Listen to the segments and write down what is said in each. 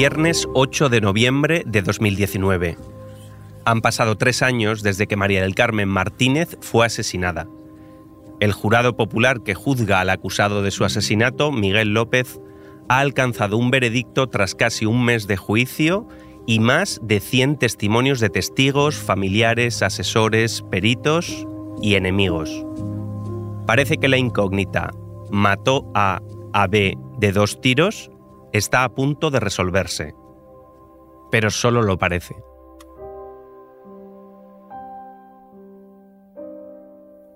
Viernes 8 de noviembre de 2019. Han pasado tres años desde que María del Carmen Martínez fue asesinada. El jurado popular que juzga al acusado de su asesinato, Miguel López, ha alcanzado un veredicto tras casi un mes de juicio y más de 100 testimonios de testigos, familiares, asesores, peritos y enemigos. Parece que la incógnita mató a AB de dos tiros está a punto de resolverse. Pero solo lo parece.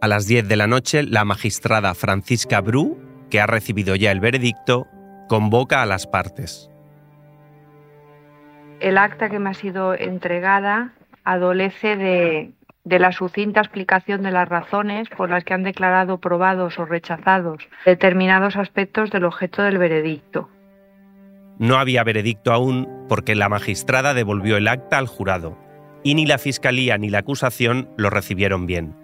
A las 10 de la noche, la magistrada Francisca Bru, que ha recibido ya el veredicto, convoca a las partes. El acta que me ha sido entregada adolece de, de la sucinta explicación de las razones por las que han declarado probados o rechazados determinados aspectos del objeto del veredicto. No había veredicto aún porque la magistrada devolvió el acta al jurado, y ni la Fiscalía ni la acusación lo recibieron bien.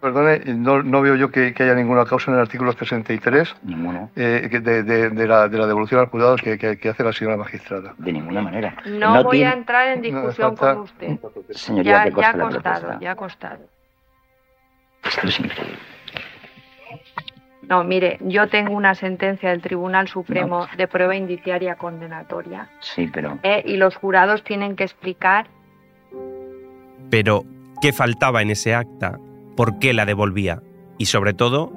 Perdone, no, veo yo que, haya ninguna causa en el artículo 63 Ninguno. Eh, de, la, devolución al jurado que, hace la señora magistrada. De ninguna manera. No, voy a entrar en discusión con usted. Señoría, ya, ya ha costado, ya ha costado. Esto es increíble. No, mire, yo tengo una sentencia del Tribunal Supremo de prueba indiciaria condenatoria. Sí, pero... Eh, y los jurados tienen que explicar... Pero, ¿qué faltaba en ese acta? ¿Por qué la devolvía? Y sobre todo,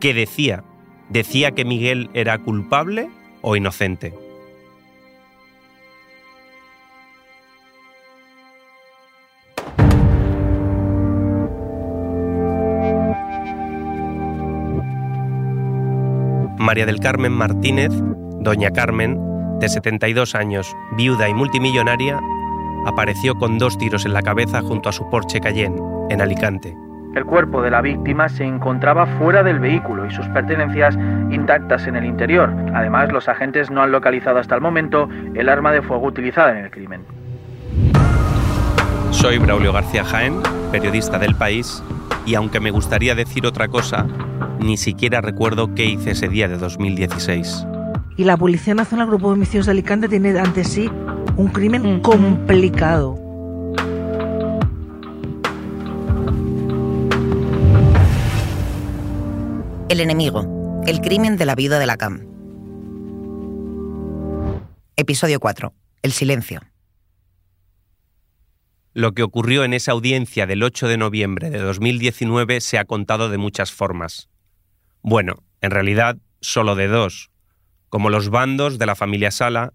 ¿qué decía? ¿Decía que Miguel era culpable o inocente? María del Carmen Martínez, doña Carmen, de 72 años, viuda y multimillonaria, apareció con dos tiros en la cabeza junto a su Porsche Cayenne, en Alicante. El cuerpo de la víctima se encontraba fuera del vehículo y sus pertenencias intactas en el interior. Además, los agentes no han localizado hasta el momento el arma de fuego utilizada en el crimen. Soy Braulio García Jaén, periodista del país, y aunque me gustaría decir otra cosa, ni siquiera recuerdo qué hice ese día de 2016. Y la Policía Nacional Grupo de Homicidios de Alicante tiene ante sí un crimen complicado. El enemigo. El crimen de la vida de la CAM. Episodio 4. El silencio. Lo que ocurrió en esa audiencia del 8 de noviembre de 2019 se ha contado de muchas formas. Bueno, en realidad solo de dos, como los bandos de la familia Sala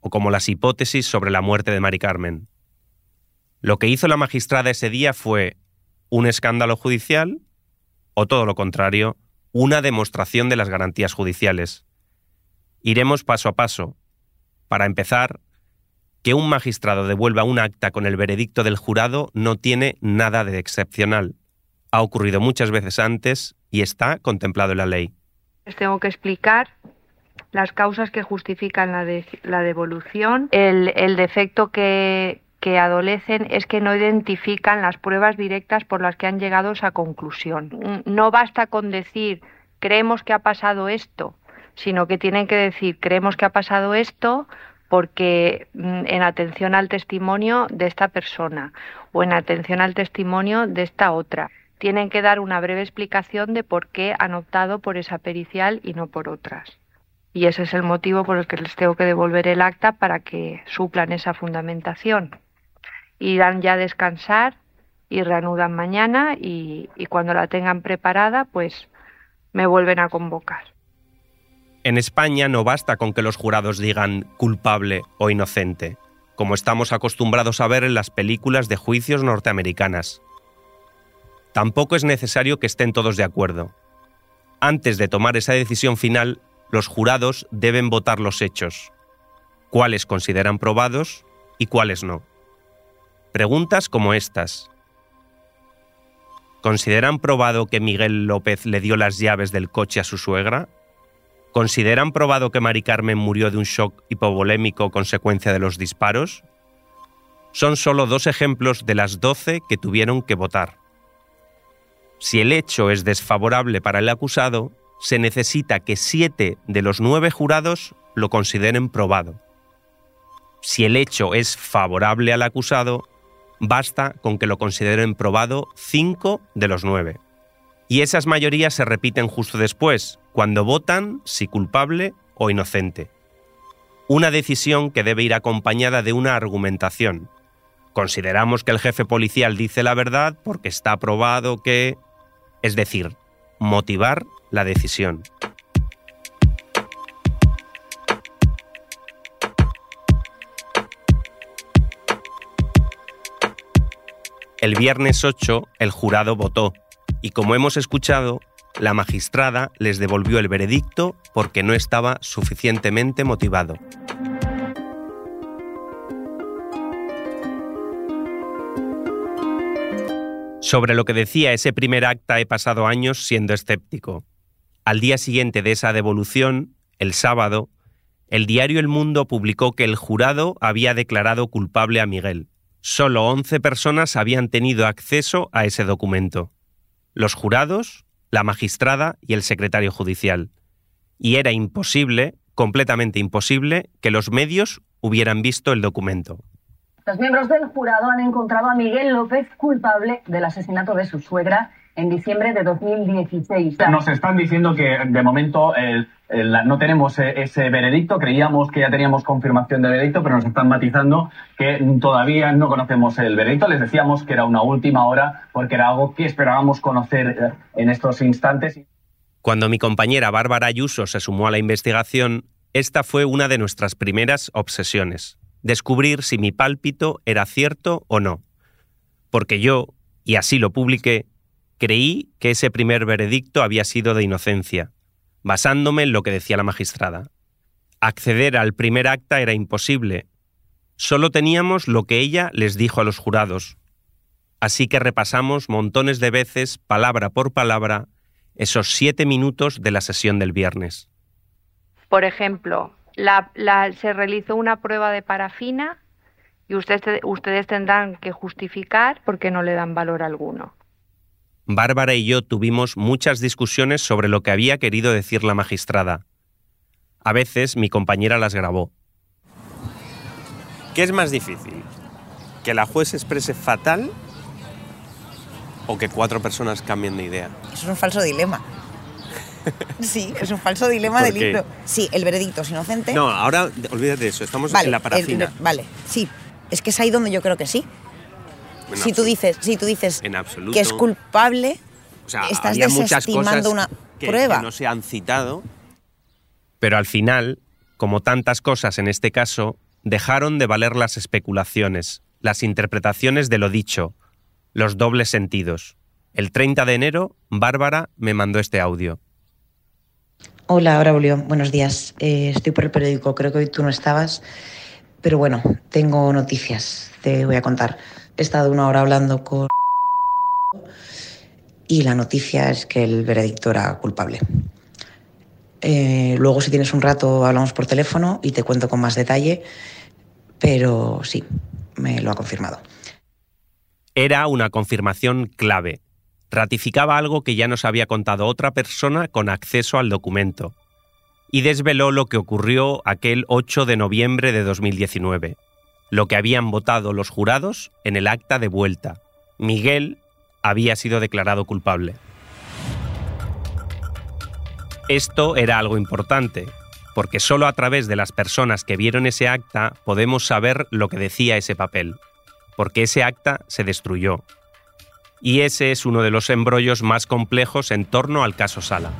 o como las hipótesis sobre la muerte de Mari Carmen. Lo que hizo la magistrada ese día fue un escándalo judicial o todo lo contrario, una demostración de las garantías judiciales. Iremos paso a paso. Para empezar, que un magistrado devuelva un acta con el veredicto del jurado no tiene nada de excepcional. Ha ocurrido muchas veces antes y está contemplado en la ley. Les tengo que explicar las causas que justifican la, devolución. El, defecto que, que adolecen es que no identifican las pruebas directas por las que han llegado a esa conclusión. No basta con decir creemos que ha pasado esto, sino que tienen que decir creemos que ha pasado esto porque mm, en atención al testimonio de esta persona o en atención al testimonio de esta otra tienen que dar una breve explicación de por qué han optado por esa pericial y no por otras. Y ese es el motivo por el que les tengo que devolver el acta para que suplan esa fundamentación. Irán ya a descansar y reanudan mañana y, y cuando la tengan preparada, pues me vuelven a convocar. En España no basta con que los jurados digan culpable o inocente, como estamos acostumbrados a ver en las películas de juicios norteamericanas. Tampoco es necesario que estén todos de acuerdo. Antes de tomar esa decisión final, los jurados deben votar los hechos, cuáles consideran probados y cuáles no. Preguntas como estas. ¿Consideran probado que Miguel López le dio las llaves del coche a su suegra? ¿Consideran probado que Mari Carmen murió de un shock hipovolémico consecuencia de los disparos? Son solo dos ejemplos de las doce que tuvieron que votar. Si el hecho es desfavorable para el acusado, se necesita que siete de los nueve jurados lo consideren probado. Si el hecho es favorable al acusado, basta con que lo consideren probado cinco de los nueve. Y esas mayorías se repiten justo después, cuando votan si culpable o inocente. Una decisión que debe ir acompañada de una argumentación. Consideramos que el jefe policial dice la verdad porque está probado que... Es decir, motivar la decisión. El viernes 8 el jurado votó y como hemos escuchado, la magistrada les devolvió el veredicto porque no estaba suficientemente motivado. Sobre lo que decía ese primer acta he pasado años siendo escéptico. Al día siguiente de esa devolución, el sábado, el diario El Mundo publicó que el jurado había declarado culpable a Miguel. Solo 11 personas habían tenido acceso a ese documento. Los jurados, la magistrada y el secretario judicial. Y era imposible, completamente imposible, que los medios hubieran visto el documento. Los miembros del jurado han encontrado a Miguel López culpable del asesinato de su suegra en diciembre de 2016. Nos están diciendo que de momento el- el- no tenemos e- ese veredicto, creíamos que ya teníamos confirmación de veredicto, pero nos están matizando que todavía no conocemos el veredicto. Les decíamos que era una última hora porque era algo que esperábamos conocer eh, en estos instantes. Cuando mi compañera Bárbara Ayuso se sumó a la investigación, esta fue una de nuestras primeras obsesiones, descubrir si mi pálpito era cierto o no. Porque yo, y así lo publiqué, creí que ese primer veredicto había sido de inocencia, basándome en lo que decía la magistrada. Acceder al primer acta era imposible. Solo teníamos lo que ella les dijo a los jurados. Así que repasamos montones de veces, palabra por palabra, esos siete minutos de la sesión del viernes. Por ejemplo, la- la- se realizó una prueba de parafina y ustedes, ustedes tendrán que justificar por qué no le dan valor alguno. Bárbara y yo tuvimos muchas discusiones sobre lo que había querido decir la magistrada. A veces mi compañera las grabó. ¿Qué es más difícil? ¿Que la juez exprese fatal o que cuatro personas cambien de idea? Eso es un falso dilema. Sí, es un falso dilema ¿Por del libro. Sí, el veredicto es inocente. No, ahora olvídate de eso, estamos vale, en la el- parafina. vale, sí. Es que es ahí donde yo creo que sí. En si tú dices, si tú dices En absoluto. que es culpable, O sea, estás había muchas desestimando cosas una que, prueba. que no se han citado. Pero al final, como tantas cosas en este caso, dejaron de valer las especulaciones, las interpretaciones de lo dicho, los dobles sentidos. El 30 de enero, Bárbara me mandó este audio. Hola, Braulio. Buenos días. Eh, estoy por el periódico. Creo que hoy tú no estabas. Pero bueno, tengo noticias. Te voy a contar. He estado una hora hablando con... Y la noticia es que el veredicto era culpable. Eh, luego, si tienes un rato, hablamos por teléfono y te cuento con más detalle. Pero sí, me lo ha confirmado. Era una confirmación clave. Ratificaba algo que ya nos había contado otra persona con acceso al documento. Y desveló lo que ocurrió aquel 8 de noviembre de 2019. Lo que habían votado los jurados en el acta de vuelta. Miguel había sido declarado culpable. Esto era algo importante, porque solo a través de las personas que vieron ese acta podemos saber lo que decía ese papel, porque ese acta se destruyó. Y ese es uno de los embrollos más complejos en torno al caso Sala.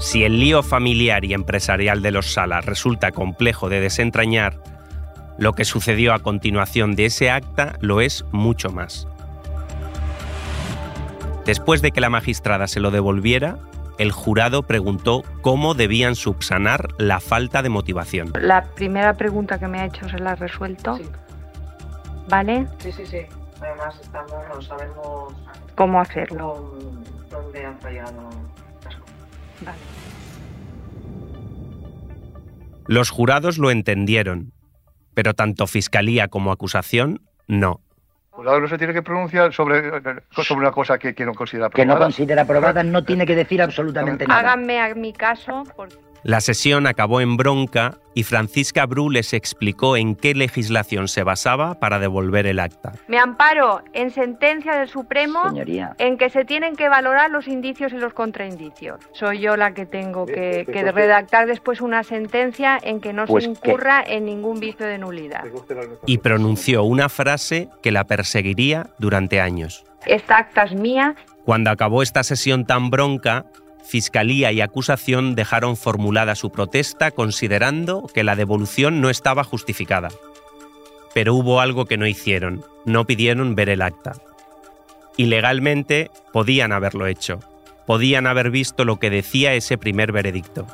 Si el lío familiar y empresarial de los Sala resulta complejo de desentrañar, lo que sucedió a continuación de ese acta lo es mucho más. Después de que la magistrada se lo devolviera, el jurado preguntó cómo debían subsanar la falta de motivación. La primera pregunta que me ha hecho se la ha resuelto. ¿Vale? Sí, sí, sí. Además, estamos, no sabemos ¿Cómo hacerlo? lo- dónde han fallado. Vale. Los jurados lo entendieron, pero tanto fiscalía como acusación no. El jurado no se tiene que pronunciar sobre, sobre una cosa que, que no considera Que no considera aprobada no tiene que decir absolutamente nada. Háganme a mi caso. porque- La sesión acabó en bronca y Francisca Bru les explicó en qué legislación se basaba para devolver el acta. Me amparo en sentencia del Supremo Señoría. en que se tienen que valorar los indicios y los contraindicios. Soy yo la que tengo que, que redactar después una sentencia en que no Pues se incurra en ningún vicio de nulidad. Y pronunció una frase que la perseguiría durante años. Esta acta es mía Cuando acabó esta sesión tan bronca, Fiscalía y acusación dejaron formulada su protesta considerando que la devolución no estaba justificada. Pero hubo algo que no hicieron, no pidieron ver el acta. Y legalmente podían haberlo hecho, podían haber visto lo que decía ese primer veredicto.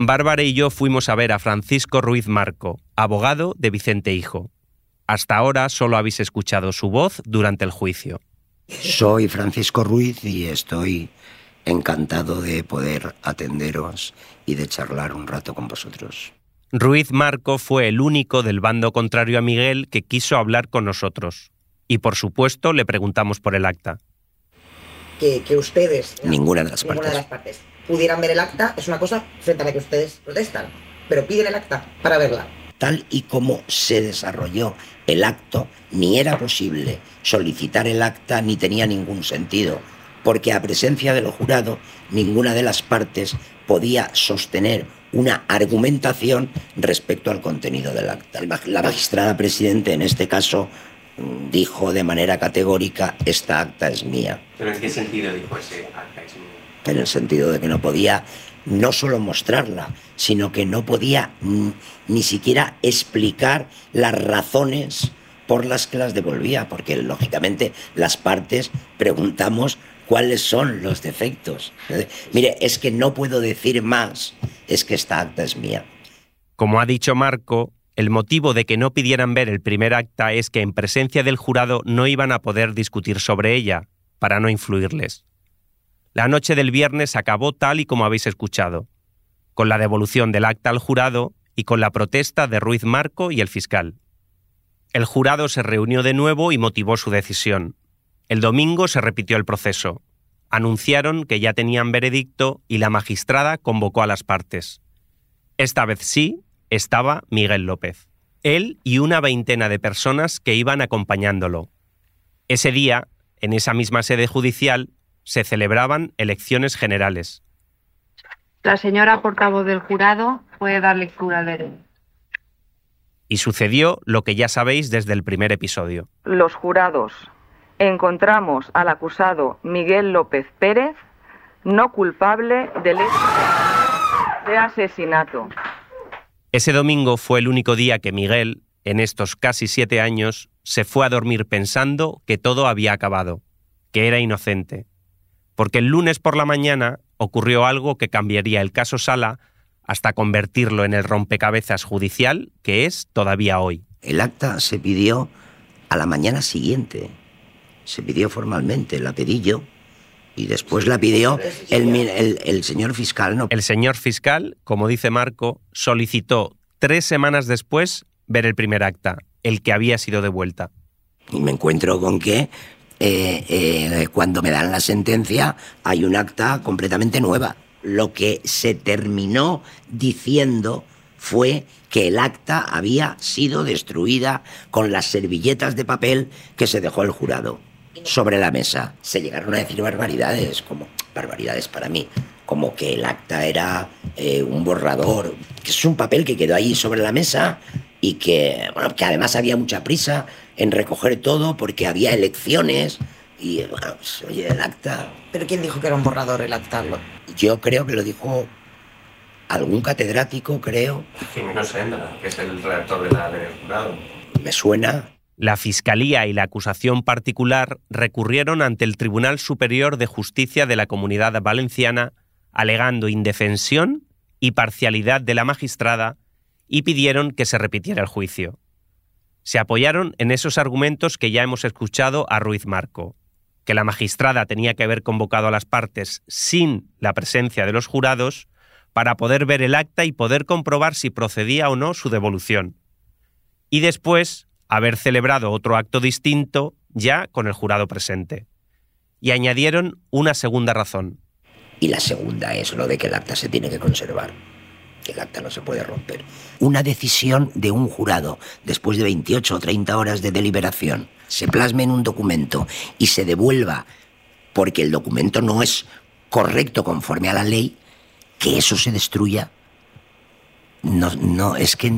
Bárbara y yo fuimos a ver a Francisco Ruiz Marco, abogado de Vicente Hijo. Hasta ahora solo habéis escuchado su voz durante el juicio. Soy Francisco Ruiz y estoy encantado de poder atenderos y de charlar un rato con vosotros. Ruiz Marco fue el único del bando contrario a Miguel que quiso hablar con nosotros. Y por supuesto le preguntamos por el acta. Que, que ustedes, Ninguna de las ninguna partes. de las partes, pudieran ver el acta es una cosa frente a la que ustedes protestan. Pero piden el acta para verla. Tal y como se desarrolló el acto, ni era posible solicitar el acta ni tenía ningún sentido, porque a presencia del jurado ninguna de las partes podía sostener una argumentación respecto al contenido del acta. La magistrada presidente en este caso mm, dijo de manera categórica, esta acta es mía. ¿Pero en qué sentido dijo ese acta? en el sentido de que no podía no solo mostrarla, sino que no podía ni siquiera explicar las razones por las que las devolvía, porque lógicamente las partes preguntamos cuáles son los defectos. Mire, es que no puedo decir más, es que esta acta es mía. Como ha dicho Marco, el motivo de que no pidieran ver el primer acta es que en presencia del jurado no iban a poder discutir sobre ella, para no influirles. La noche del viernes acabó tal y como habéis escuchado, con la devolución del acta al jurado y con la protesta de Ruiz Marco y el fiscal. El jurado se reunió de nuevo y motivó su decisión. El domingo se repitió el proceso. Anunciaron que ya tenían veredicto y la magistrada convocó a las partes. Esta vez sí estaba Miguel López. Él y una veintena de personas que iban acompañándolo. Ese día, en esa misma sede judicial, se celebraban elecciones generales. La señora portavoz del jurado puede dar lectura al veredicto. Y sucedió lo que ya sabéis desde el primer episodio. Los jurados. Encontramos al acusado Miguel López Pérez no culpable del hecho de asesinato. Ese domingo fue el único día que Miguel, en estos casi siete años, se fue a dormir pensando que todo había acabado, que era inocente. Porque el lunes por la mañana ocurrió algo que cambiaría el caso Sala hasta convertirlo en el rompecabezas judicial que es todavía hoy. El acta se pidió a la mañana siguiente. Se pidió formalmente, la pedí yo. Y después la pidió el, el señor fiscal. No. El señor fiscal, como dice Marco, solicitó tres semanas después ver el primer acta, el que había sido devuelta. Y me encuentro con que eh, eh, cuando me dan la sentencia hay un acta completamente nueva. Lo que se terminó diciendo fue que el acta había sido destruida con las servilletas de papel que se dejó el jurado sobre la mesa. Se llegaron a decir barbaridades, como barbaridades para mí, como que el acta era eh, un borrador, que es un papel que quedó ahí sobre la mesa y que, bueno, que además había mucha prisa en recoger todo porque había elecciones y, bueno, pues, oye, el acta... ¿Pero quién dijo que era un borrador el acta? Lo- Yo creo que lo dijo algún catedrático, creo. Jimeno Sendra, que es el redactor de la del jurado. Me suena. La Fiscalía y la acusación particular recurrieron ante el Tribunal Superior de Justicia de la Comunidad Valenciana alegando indefensión y parcialidad de la magistrada y pidieron que se repitiera el juicio. Se apoyaron en esos argumentos que ya hemos escuchado a Ruiz Marco, que la magistrada tenía que haber convocado a las partes sin la presencia de los jurados para poder ver el acta y poder comprobar si procedía o no su devolución. Y después haber celebrado otro acto distinto ya con el jurado presente. y añadieron una segunda razón. Y la segunda es lo de que el acta se tiene que conservar, que el acta no se puede romper. Una decisión de un jurado, después de 28 o 30 horas de deliberación, se plasme en un documento y se devuelva porque el documento no es correcto conforme a la ley, que eso se destruya. No, no, es que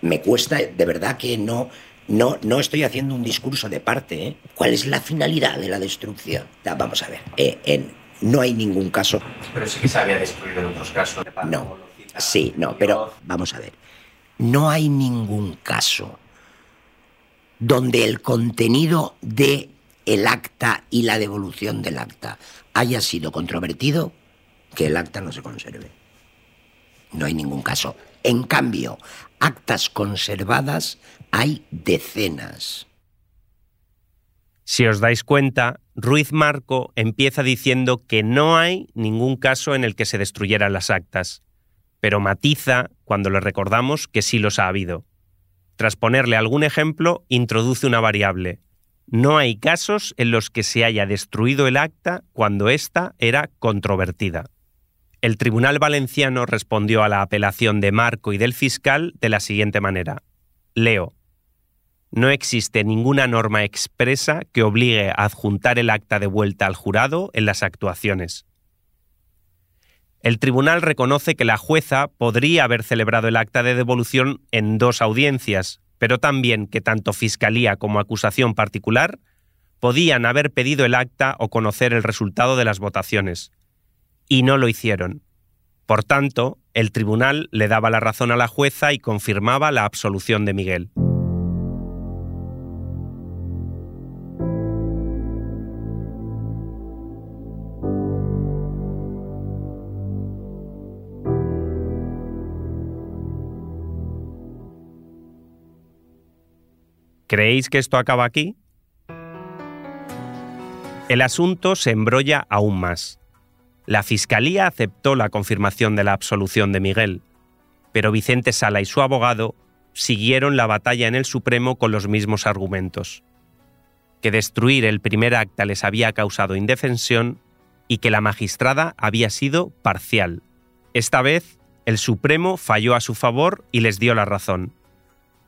me cuesta, de verdad que no, no, no estoy haciendo un discurso de parte. ¿eh? ¿Cuál es la finalidad de la destrucción? Da, Vamos a ver, eh, en- no hay ningún caso. Pero sí que se había destruido en otros casos. No, sí, no, pero vamos a ver. No hay ningún caso donde el contenido de el acta y la devolución del acta haya sido controvertido que el acta no se conserve. No hay ningún caso. En cambio, actas conservadas hay decenas. Si os dais cuenta, Ruiz Marco empieza diciendo que no hay ningún caso en el que se destruyeran las actas, pero matiza cuando le recordamos que sí los ha habido. Tras ponerle algún ejemplo, introduce una variable. No hay casos en los que se haya destruido el acta cuando ésta era controvertida. El Tribunal Valenciano respondió a la apelación de Marco y del fiscal de la siguiente manera. Leo. No existe ninguna norma expresa que obligue a adjuntar el acta de vuelta al jurado en las actuaciones. El tribunal reconoce que la jueza podría haber celebrado el acta de devolución en dos audiencias, pero también que tanto fiscalía como acusación particular podían haber pedido el acta o conocer el resultado de las votaciones. Y no lo hicieron. Por tanto, el tribunal le daba la razón a la jueza y confirmaba la absolución de Miguel. ¿Creéis que esto acaba aquí? El asunto se embrolla aún más. La Fiscalía aceptó la confirmación de la absolución de Miguel, pero Vicente Sala y su abogado siguieron la batalla en el Supremo con los mismos argumentos. Que destruir el primer acta les había causado indefensión y que la magistrada había sido parcial. Esta vez, el Supremo falló a su favor y les dio la razón.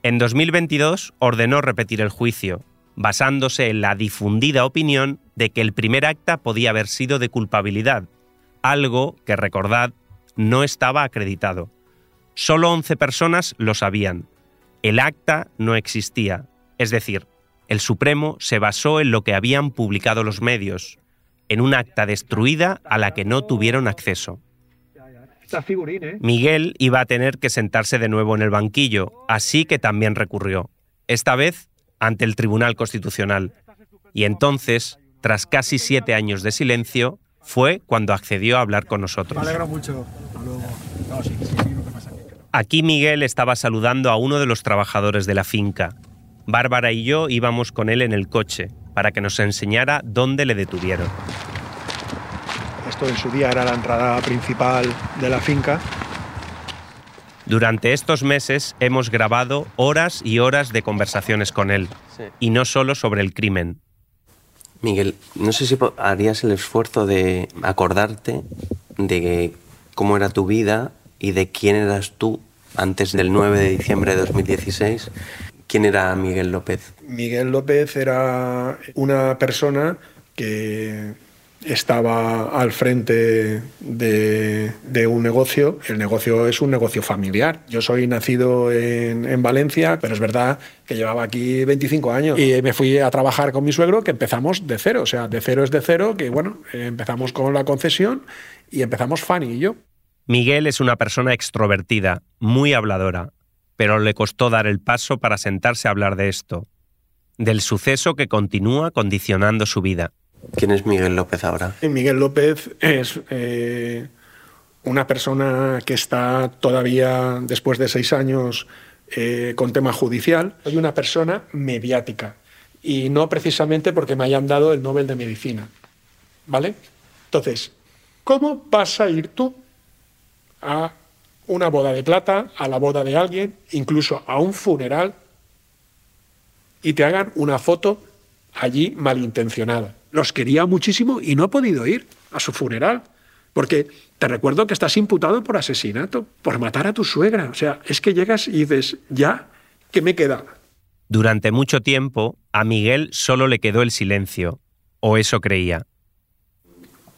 En 2022 ordenó repetir el juicio, basándose en la difundida opinión de que el primer acta podía haber sido de culpabilidad, algo que, recordad, no estaba acreditado. Solo 11 personas lo sabían. El acta no existía, es decir, el Supremo se basó en lo que habían publicado los medios, en un acta destruida a la que no tuvieron acceso. ¿Eh? Miguel iba a tener que sentarse de nuevo en el banquillo, así que también recurrió, esta vez ante el Tribunal Constitucional. Y entonces, tras casi siete años de silencio, fue cuando accedió a hablar con nosotros. Me alegro mucho. Aquí Miguel estaba saludando a uno de los trabajadores de la finca. Bárbara y yo íbamos con él en el coche para que nos enseñara dónde le detuvieron. Esto en su día era la entrada principal de la finca. Durante estos meses hemos grabado horas y horas de conversaciones con él, Sí. y no solo sobre el crimen. Miguel, no sé si harías el esfuerzo de acordarte de cómo era tu vida y de quién eras tú antes del 9 de diciembre de 2016. ¿Quién era Miguel López? Miguel López era una persona que estaba al frente de, de un negocio. El negocio es un negocio familiar. Yo soy nacido en, en Valencia, pero es verdad que llevaba aquí 25 años. Y me fui a trabajar con mi suegro, que empezamos de cero. O sea, de cero es de cero, que bueno, eh, empezamos con la concesión y empezamos Fanny y yo. Miguel es una persona extrovertida, muy habladora, pero le costó dar el paso para sentarse a hablar de esto, del suceso que continúa condicionando su vida. ¿Quién es Miguel López ahora? Miguel López es eh, una persona que está todavía, después de seis años, eh, con tema judicial. Soy una persona mediática y no precisamente porque me hayan dado el Nobel de Medicina. ¿Vale? Entonces, ¿cómo vas a ir tú a una boda de plata, a la boda de alguien, incluso a un funeral, y te hagan una foto allí malintencionada? Los quería muchísimo y no he podido ir a su funeral. Porque te recuerdo que estás imputado por asesinato, por matar a tu suegra. O sea, es que llegas y dices, ya, ¿qué me queda? Durante mucho tiempo, a Miguel solo le quedó el silencio, o eso creía.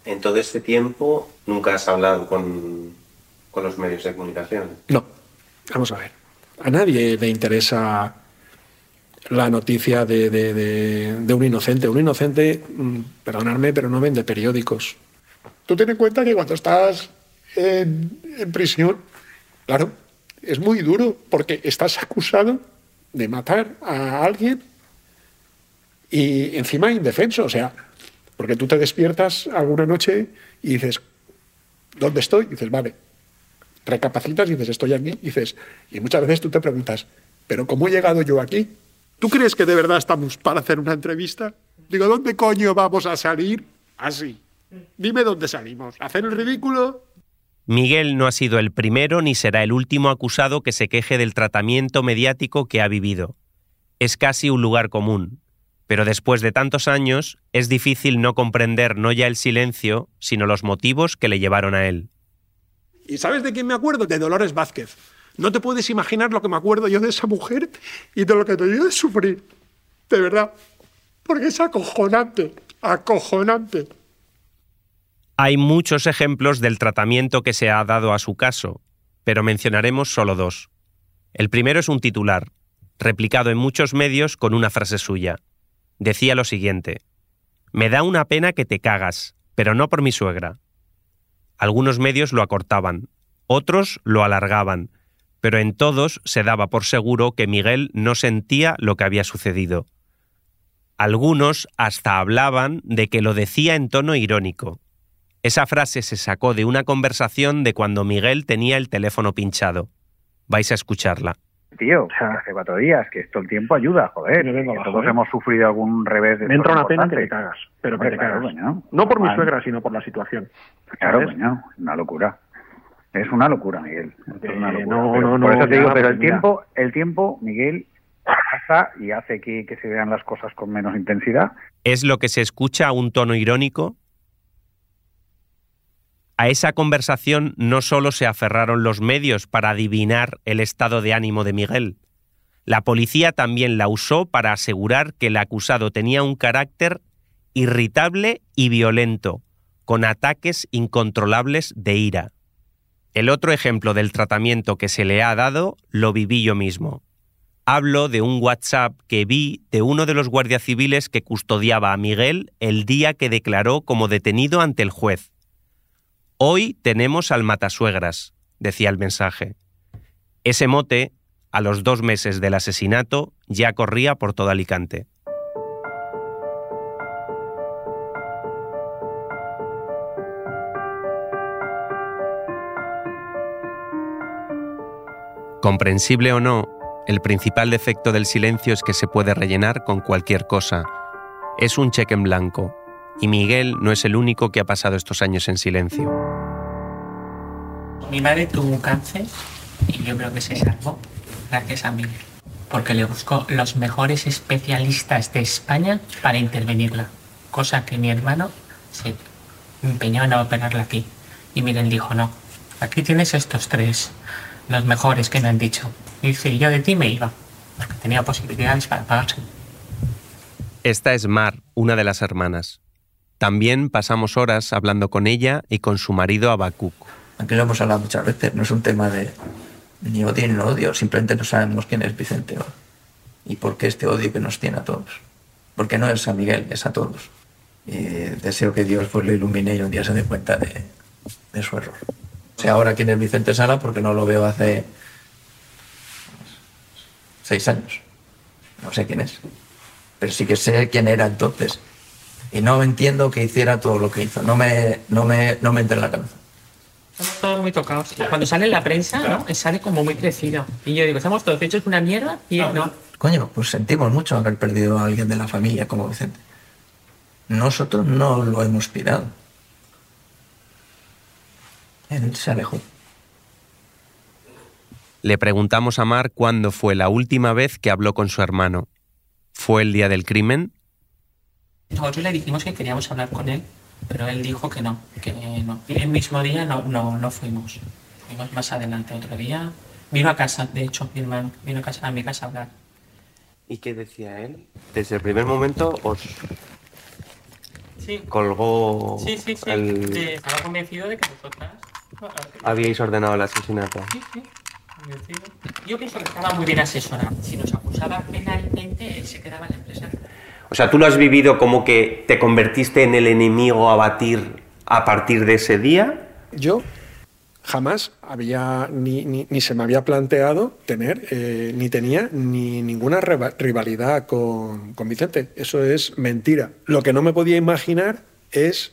En todo este tiempo nunca has hablado con, con los medios de comunicación. No, vamos a ver. A nadie le interesa la noticia de, de- un inocente. Un inocente, mm, perdonadme, pero no vende periódicos. Tú ten en cuenta que cuando estás en, prisión, claro, es muy duro porque estás acusado de matar a alguien y encima indefenso. O sea, porque tú te despiertas alguna noche y dices, ¿dónde estoy? Dices, vale, recapacitas y dices, estoy aquí, dices, y muchas veces tú te preguntas, ¿pero cómo he llegado yo aquí? ¿Tú crees que de verdad estamos para hacer una entrevista? Digo, ¿dónde coño vamos a salir? Así. Dime dónde salimos. ¿Hacer el ridículo? Miguel no ha sido el primero ni será el último acusado que se queje del tratamiento mediático que ha vivido. Es casi un lugar común. Pero después de tantos años, es difícil no comprender no ya el silencio, sino los motivos que le llevaron a él. ¿Y sabes de quién me acuerdo? De Dolores Vázquez. No te puedes imaginar lo que me acuerdo yo de esa mujer y de lo que te dio de sufrir. De verdad. Porque es acojonante. Acojonante. Hay muchos ejemplos del tratamiento que se ha dado a su caso, pero mencionaremos solo dos. El primero es un titular, replicado en muchos medios con una frase suya. Decía lo siguiente, Me da una pena que te cagas, pero no por mi suegra. Algunos medios lo acortaban, otros lo alargaban, pero en todos se daba por seguro que Miguel no sentía lo que había sucedido. Algunos hasta hablaban de que lo decía en tono irónico. Esa frase se sacó de una conversación de cuando Miguel tenía el teléfono pinchado. Vais a escucharla. Tío, hace cuatro días, que esto el tiempo ayuda, joder. que todos hemos sufrido algún revés de Me entra una pena que te cagas, pero que te claro, cagas. coño. No por mi suegra, sino por la situación. Claro, ¿sabes? coño, una locura. Es una locura, Miguel. Es una Eh, no, Pero no, por no, eso te digo, ya, pero el mira. tiempo, el tiempo, Miguel, pasa y hace que, que se vean las cosas con menos intensidad. ¿Es lo que se escucha a un tono irónico? A esa conversación no solo se aferraron los medios para adivinar el estado de ánimo de Miguel. La policía también la usó para asegurar que el acusado tenía un carácter irritable y violento, con ataques incontrolables de ira. El otro ejemplo del tratamiento que se le ha dado lo viví yo mismo. Hablo de un WhatsApp que vi de uno de los guardias civiles que custodiaba a Miguel el día que declaró como detenido ante el juez. Hoy tenemos al matasuegras, decía el mensaje. Ese mote, a los dos meses del asesinato, ya corría por todo Alicante. Comprensible o no, el principal defecto del silencio es que se puede rellenar con cualquier cosa. Es un cheque en blanco, y Miguel no es el único que ha pasado estos años en silencio. Mi madre tuvo un cáncer y yo creo que se salvó gracias a mí, porque le buscó los mejores especialistas de España para intervenirla, cosa que mi hermano se empeñó en operarla aquí. Y Miguel dijo, no, aquí tienes estos tres, los mejores que me han dicho. Y dice, yo de ti me iba, porque tenía posibilidades para pagarse. Esta es Mar, una de las hermanas. También pasamos horas hablando con ella y con su marido Abacuc. Aquí lo hemos hablado muchas veces, no es un tema de ni odio ni no odio, simplemente no sabemos quién es Vicente y por qué este odio que nos tiene a todos. Porque no es a Miguel, es a todos. Y deseo que Dios pues, lo ilumine y un día se dé cuenta de, de su error. Sé ahora quién es Vicente Sala porque no lo veo hace seis años. No sé quién es. Pero sí que sé quién era entonces. Y no entiendo que hiciera todo lo que hizo. No me, no me, no me entra en la cabeza. Estamos todos muy tocados. Cuando sale en la prensa, ¿no? Sale como muy crecido. Y yo digo, estamos todos hechos una mierda y no. Coño, pues sentimos mucho haber perdido a alguien de la familia como Vicente. Nosotros no lo hemos pirado. Él se alejó. Le preguntamos a Mar cuándo fue la última vez que habló con su hermano. ¿Fue el día del crimen? Nosotros le dijimos que queríamos hablar con él, pero él dijo que no, que no. Y el mismo día no, no, no fuimos. Fuimos más adelante otro día. Vino a casa, de hecho, mi hermano, vino a, casa, a mi casa a hablar. ¿Y qué decía él? Desde el primer momento os Sí. colgó Sí, sí, sí. el- Estaba convencido de que vosotras... habíais ordenado el asesinato. Sí, sí. Yo pienso que estaba muy bien asesorado. Si nos acusaba penalmente, él se quedaba en la empresa. O sea, tú lo has vivido como que te convertiste en el enemigo a batir a partir de ese día. Yo jamás había, ni, ni- ni se me había planteado tener, eh, ni tenía ni ninguna rivalidad con, con Vicente. Eso es mentira. Lo que no me podía imaginar es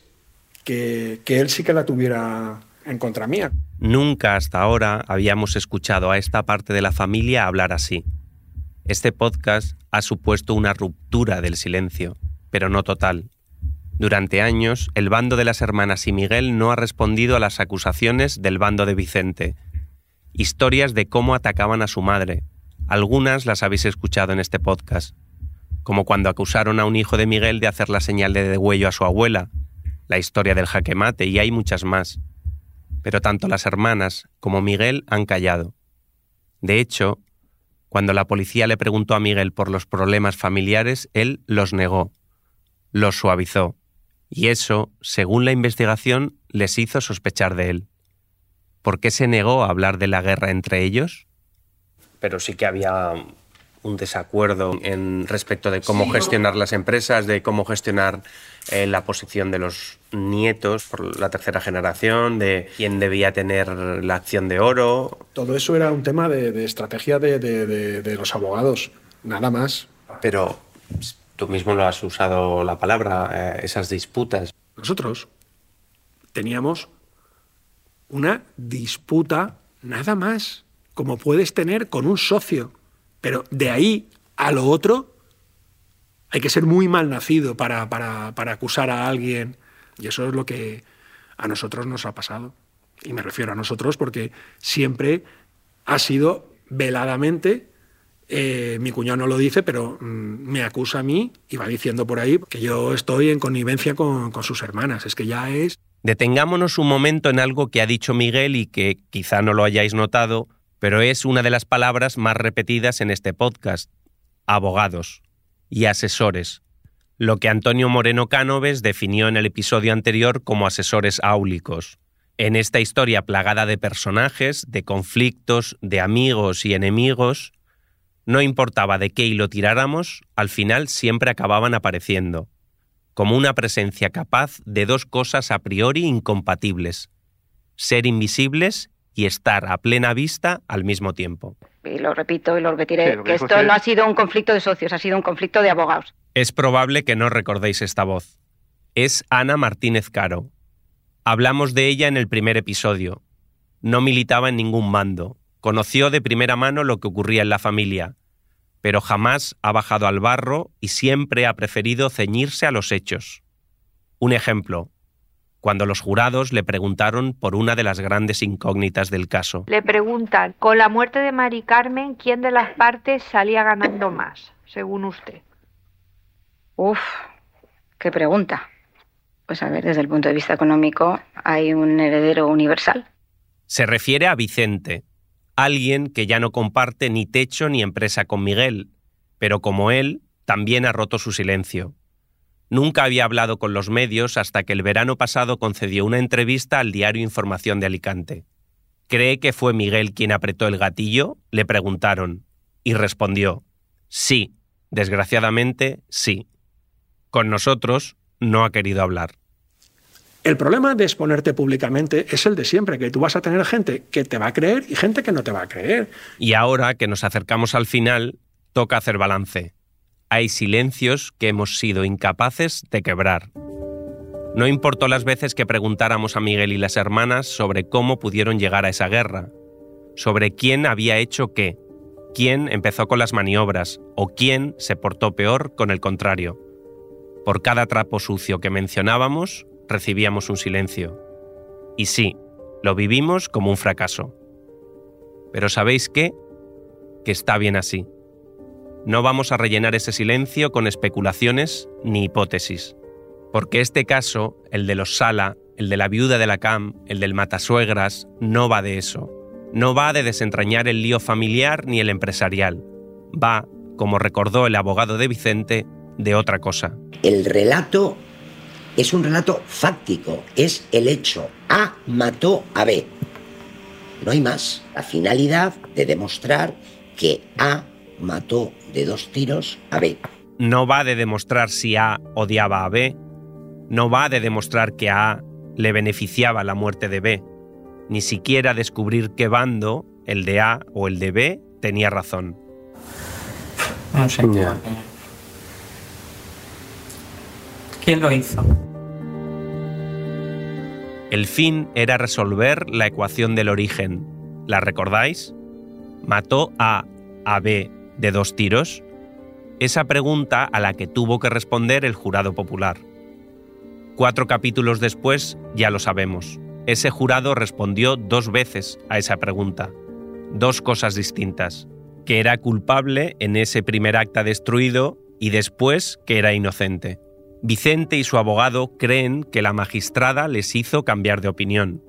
que, que él sí que la tuviera en contra mía. Nunca hasta ahora habíamos escuchado a esta parte de la familia hablar así. Este podcast ha supuesto una ruptura del silencio, pero no total. Durante años, el bando de las hermanas y Miguel no ha respondido a las acusaciones del bando de Vicente. Historias de cómo atacaban a su madre. Algunas las habéis escuchado en este podcast. Como cuando acusaron a un hijo de Miguel de hacer la señal de degüello a su abuela. La historia del jaque mate y hay muchas más pero tanto las hermanas como Miguel han callado. De hecho, cuando la policía le preguntó a Miguel por los problemas familiares, él los negó, los suavizó, y eso, según la investigación, les hizo sospechar de él. ¿Por qué se negó a hablar de la guerra entre ellos? Pero sí que había un desacuerdo en respecto de cómo Sí, gestionar las empresas, de cómo gestionar eh, la posición de los nietos por la tercera generación, de quién debía tener la acción de oro. Todo eso era un tema de, de estrategia de, de- de- de los abogados, nada más. Pero tú mismo lo has usado la palabra, eh, esas disputas. Nosotros teníamos una disputa nada más, como puedes tener con un socio. Pero de ahí a lo otro, hay que ser muy mal nacido para, para, para acusar a alguien. Y eso es lo que a nosotros nos ha pasado. Y me refiero a nosotros porque siempre ha sido veladamente, eh, mi cuñado no lo dice, pero mm, me acusa a mí y va diciendo por ahí que yo estoy en connivencia con, con sus hermanas. Es que ya es Detengámonos un momento en algo que ha dicho Miguel y que quizá no lo hayáis notado, pero es una de las palabras más repetidas en este podcast. Abogados y asesores. Lo que Antonio Moreno Cánoves definió en el episodio anterior como asesores áulicos. En esta historia plagada de personajes, de conflictos, de amigos y enemigos, no importaba de qué hilo tiráramos, al final siempre acababan apareciendo como una presencia capaz de dos cosas a priori incompatibles, ser invisibles y estar a plena vista al mismo tiempo. Y lo repito y lo repetiré, Sí, lo que esto usted- no ha sido un conflicto de socios, ha sido un conflicto de abogados. Es probable que no recordéis esta voz. Es Ana Martínez Caro. Hablamos de ella en el primer episodio. No militaba en ningún bando, conoció de primera mano lo que ocurría en la familia, pero jamás ha bajado al barro y siempre ha preferido ceñirse a los hechos. Un ejemplo, cuando los jurados le preguntaron por una de las grandes incógnitas del caso. Le preguntan, con la muerte de Mari Carmen, ¿quién de las partes salía ganando más, según usted? Uf, qué pregunta. Pues a ver, desde el punto de vista económico hay un heredero universal. Se refiere a Vicente, alguien que ya no comparte ni techo ni empresa con Miguel, pero como él, también ha roto su silencio. Nunca había hablado con los medios hasta que el verano pasado concedió una entrevista al diario Información de Alicante. ¿Cree que fue Miguel quien apretó el gatillo? Le preguntaron, y respondió, sí, desgraciadamente sí. Con nosotros no ha querido hablar. El problema de exponerte públicamente es el de siempre, que tú vas a tener gente que te va a creer y gente que no te va a creer. Y ahora que nos acercamos al final, toca hacer balance. Hay silencios que hemos sido incapaces de quebrar. No importó las veces que preguntáramos a Miguel y las hermanas sobre cómo pudieron llegar a esa guerra, sobre quién había hecho qué, quién empezó con las maniobras o quién se portó peor con el contrario. Por cada trapo sucio que mencionábamos, recibíamos un silencio. Y sí, lo vivimos como un fracaso. Pero ¿sabéis qué? Que está bien así. No vamos a rellenar ese silencio con especulaciones ni hipótesis. Porque este caso, el de los Sala, el de la viuda de la Cam, el del matasuegras, no va de eso. No va de desentrañar el lío familiar ni el empresarial. Va, como recordó el abogado de Vicente, de otra cosa. El relato es un relato fáctico, es el hecho. A mató a B. No hay más. La finalidad de demostrar que A mató de dos tiros a B. No va de demostrar si A odiaba a B. No va de demostrar que a A le beneficiaba la muerte de B. Ni siquiera descubrir qué bando, el de A o el de B, tenía razón. No sé. ¿Quién lo hizo? El fin era resolver la ecuación del origen. ¿La recordáis? ¿Mató a a B de dos tiros? Esa pregunta a la que tuvo que responder el jurado popular. Cuatro capítulos después ya lo sabemos. Ese jurado respondió dos veces a esa pregunta. Dos cosas distintas. Que era culpable en ese primer acta destruido y después que era inocente. Vicente y su abogado creen que la magistrada les hizo cambiar de opinión,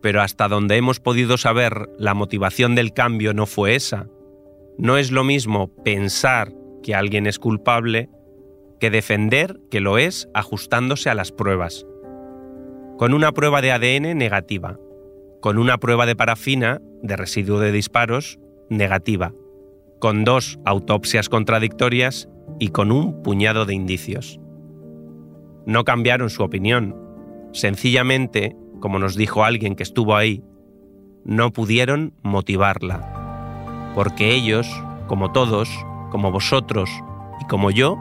pero hasta donde hemos podido saber, la motivación del cambio no fue esa. No es lo mismo pensar que alguien es culpable que defender que lo es ajustándose a las pruebas. Con una prueba de ADN negativa, con una prueba de parafina, de residuo de disparos, negativa, con dos autopsias contradictorias y con un puñado de indicios no cambiaron su opinión. Sencillamente, como nos dijo alguien que estuvo ahí, no pudieron motivarla. Porque ellos, como todos, como vosotros y como yo,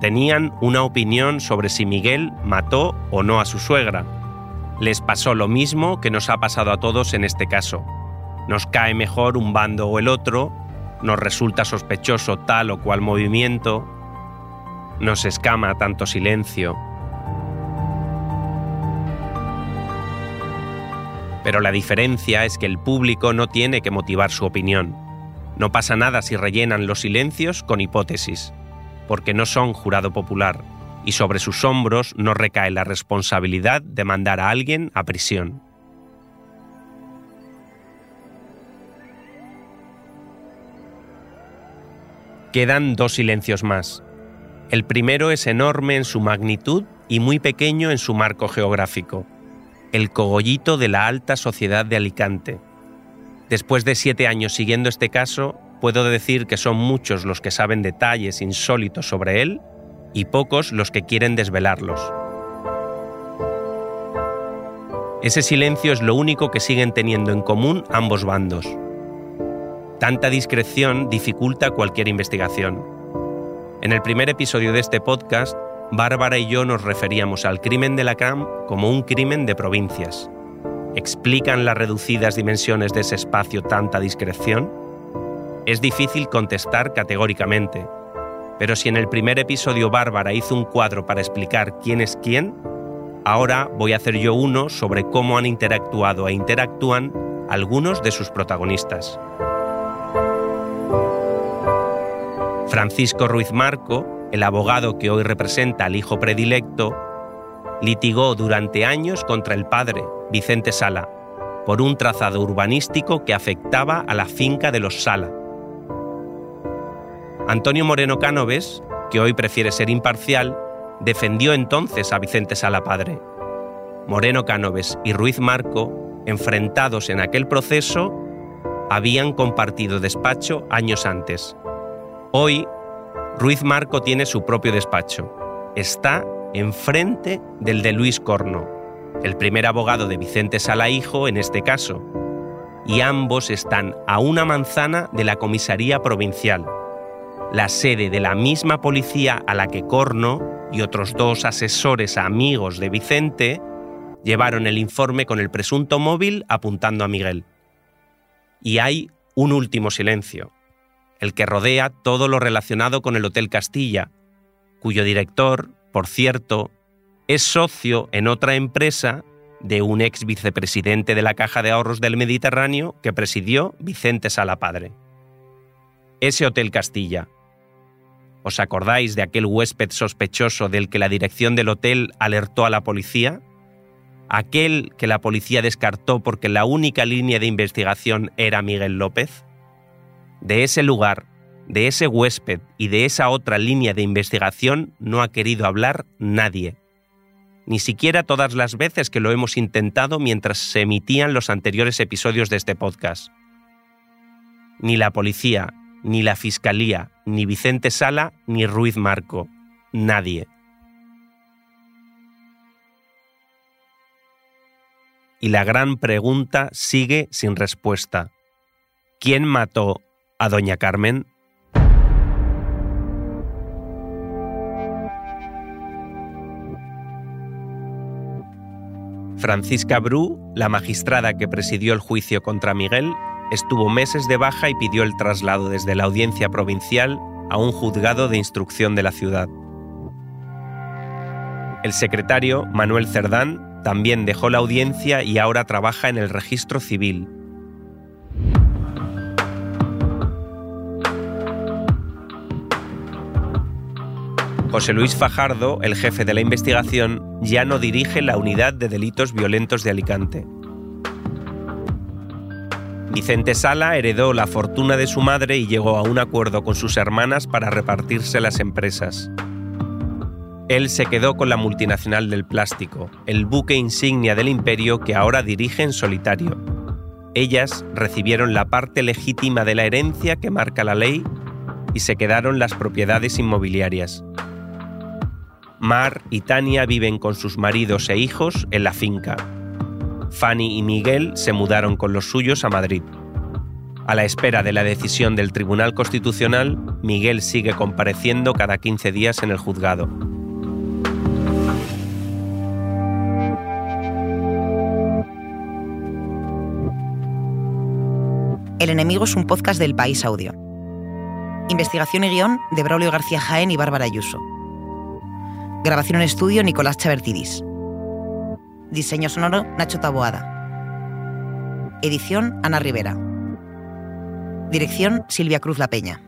tenían una opinión sobre si Miguel mató o no a su suegra. Les pasó lo mismo que nos ha pasado a todos en este caso. Nos cae mejor un bando o el otro, nos resulta sospechoso tal o cual movimiento, nos escama tanto silencio. Pero la diferencia es que el público no tiene que motivar su opinión. No pasa nada si rellenan los silencios con hipótesis, porque no son jurado popular, y sobre sus hombros no recae la responsabilidad de mandar a alguien a prisión. Quedan dos silencios más, el primero es enorme en su magnitud y muy pequeño en su marco geográfico, el cogollito de la alta sociedad de Alicante. Después de siete años siguiendo este caso, puedo decir que son muchos los que saben detalles insólitos sobre él y pocos los que quieren desvelarlos. Ese silencio es lo único que siguen teniendo en común ambos bandos. Tanta discreción dificulta cualquier investigación. En el primer episodio de este podcast, Bárbara y yo nos referíamos al crimen de la CAM como un crimen de provincias. ¿Explican las reducidas dimensiones de ese espacio tanta discreción? Es difícil contestar categóricamente, pero si en el primer episodio Bárbara hizo un cuadro para explicar quién es quién, ahora voy a hacer yo uno sobre cómo han interactuado e interactúan algunos de sus protagonistas. Francisco Ruiz Marco, el abogado que hoy representa al hijo predilecto, litigó durante años contra el padre, Vicente Sala, por un trazado urbanístico que afectaba a la finca de los Sala. Antonio Moreno Cánoves, que hoy prefiere ser imparcial, defendió entonces a Vicente Sala padre. Moreno Cánoves y Ruiz Marco, enfrentados en aquel proceso, habían compartido despacho años antes. Hoy, Ruiz Marco tiene su propio despacho. Está enfrente del de Luis Corno, el primer abogado de Vicente Sala Hijo en este caso, y ambos están a una manzana de la comisaría provincial, la sede de la misma policía a la que Corno y otros dos asesores amigos de Vicente llevaron el informe con el presunto móvil apuntando a Miguel. Y hay un último silencio el que rodea todo lo relacionado con el Hotel Castilla, cuyo director, por cierto, es socio en otra empresa de un ex vicepresidente de la Caja de Ahorros del Mediterráneo que presidió Vicente Sala Padre. Ese Hotel Castilla, ¿Os acordáis de aquel huésped sospechoso del que la dirección del hotel alertó a la policía? Aquel que la policía descartó porque la única línea de investigación era Miguel López. De ese lugar, de ese huésped y de esa otra línea de investigación no ha querido hablar nadie. Ni siquiera todas las veces que lo hemos intentado mientras se emitían los anteriores episodios de este podcast. Ni la policía, ni la fiscalía, ni Vicente Sala, ni Ruiz Marco. Nadie. Y la gran pregunta sigue sin respuesta. ¿Quién mató a Doña Carmen? Francisca Bru, la magistrada que presidió el juicio contra Miguel, estuvo meses de baja y pidió el traslado desde la audiencia provincial a un juzgado de instrucción de la ciudad. El secretario, Manuel Cerdán, también dejó la audiencia y ahora trabaja en el registro civil. José Luis Fajardo, el jefe de la investigación, ya no dirige la unidad de delitos violentos de Alicante. Vicente Sala heredó la fortuna de su madre y llegó a un acuerdo con sus hermanas para repartirse las empresas. Él se quedó con la multinacional del plástico, el buque insignia del imperio que ahora dirige en solitario. Ellas recibieron la parte legítima de la herencia que marca la ley y se quedaron las propiedades inmobiliarias. Mar y Tania viven con sus maridos e hijos en la finca. Fanny y Miguel se mudaron con los suyos a Madrid. A la espera de la decisión del Tribunal Constitucional, Miguel sigue compareciendo cada 15 días en el juzgado. El enemigo es un podcast del País Audio. Investigación y guion de Braulio García Jaén y Bárbara Ayuso. Grabación en estudio Nicolás Chavertidis. Diseño sonoro Nacho Taboada. Edición Ana Rivera. Dirección Silvia Cruz La Peña.